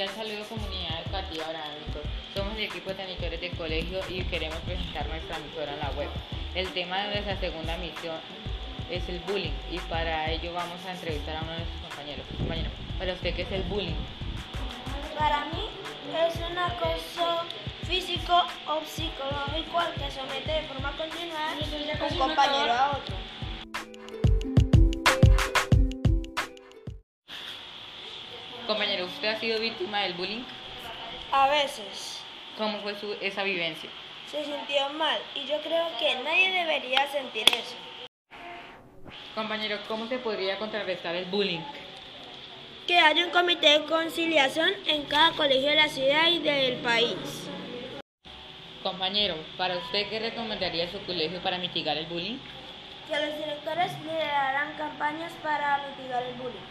Cordial saludo comunidad educativa Arábico. Somos el equipo de monitores del colegio y queremos presentar nuestra emisora en la web. El tema de nuestra segunda misión es el bullying y para ello vamos a entrevistar a uno de nuestros compañeros. Compañero, ¿para usted qué es el bullying? Para mí es un acoso físico o psicológico al que somete de forma continuada un compañero a otro. Compañero, ¿usted ha sido víctima del bullying? A veces ¿Cómo fue su- esa vivencia? se sintió mal y yo creo que nadie debería sentir eso. Compañero, ¿cómo se podría contrarrestar el bullying? Que haya un comité de conciliación en cada colegio de la ciudad y del país. Compañero, ¿para usted qué recomendaría su colegio para mitigar el bullying? Que los directores lideraran campañas para mitigar el bullying.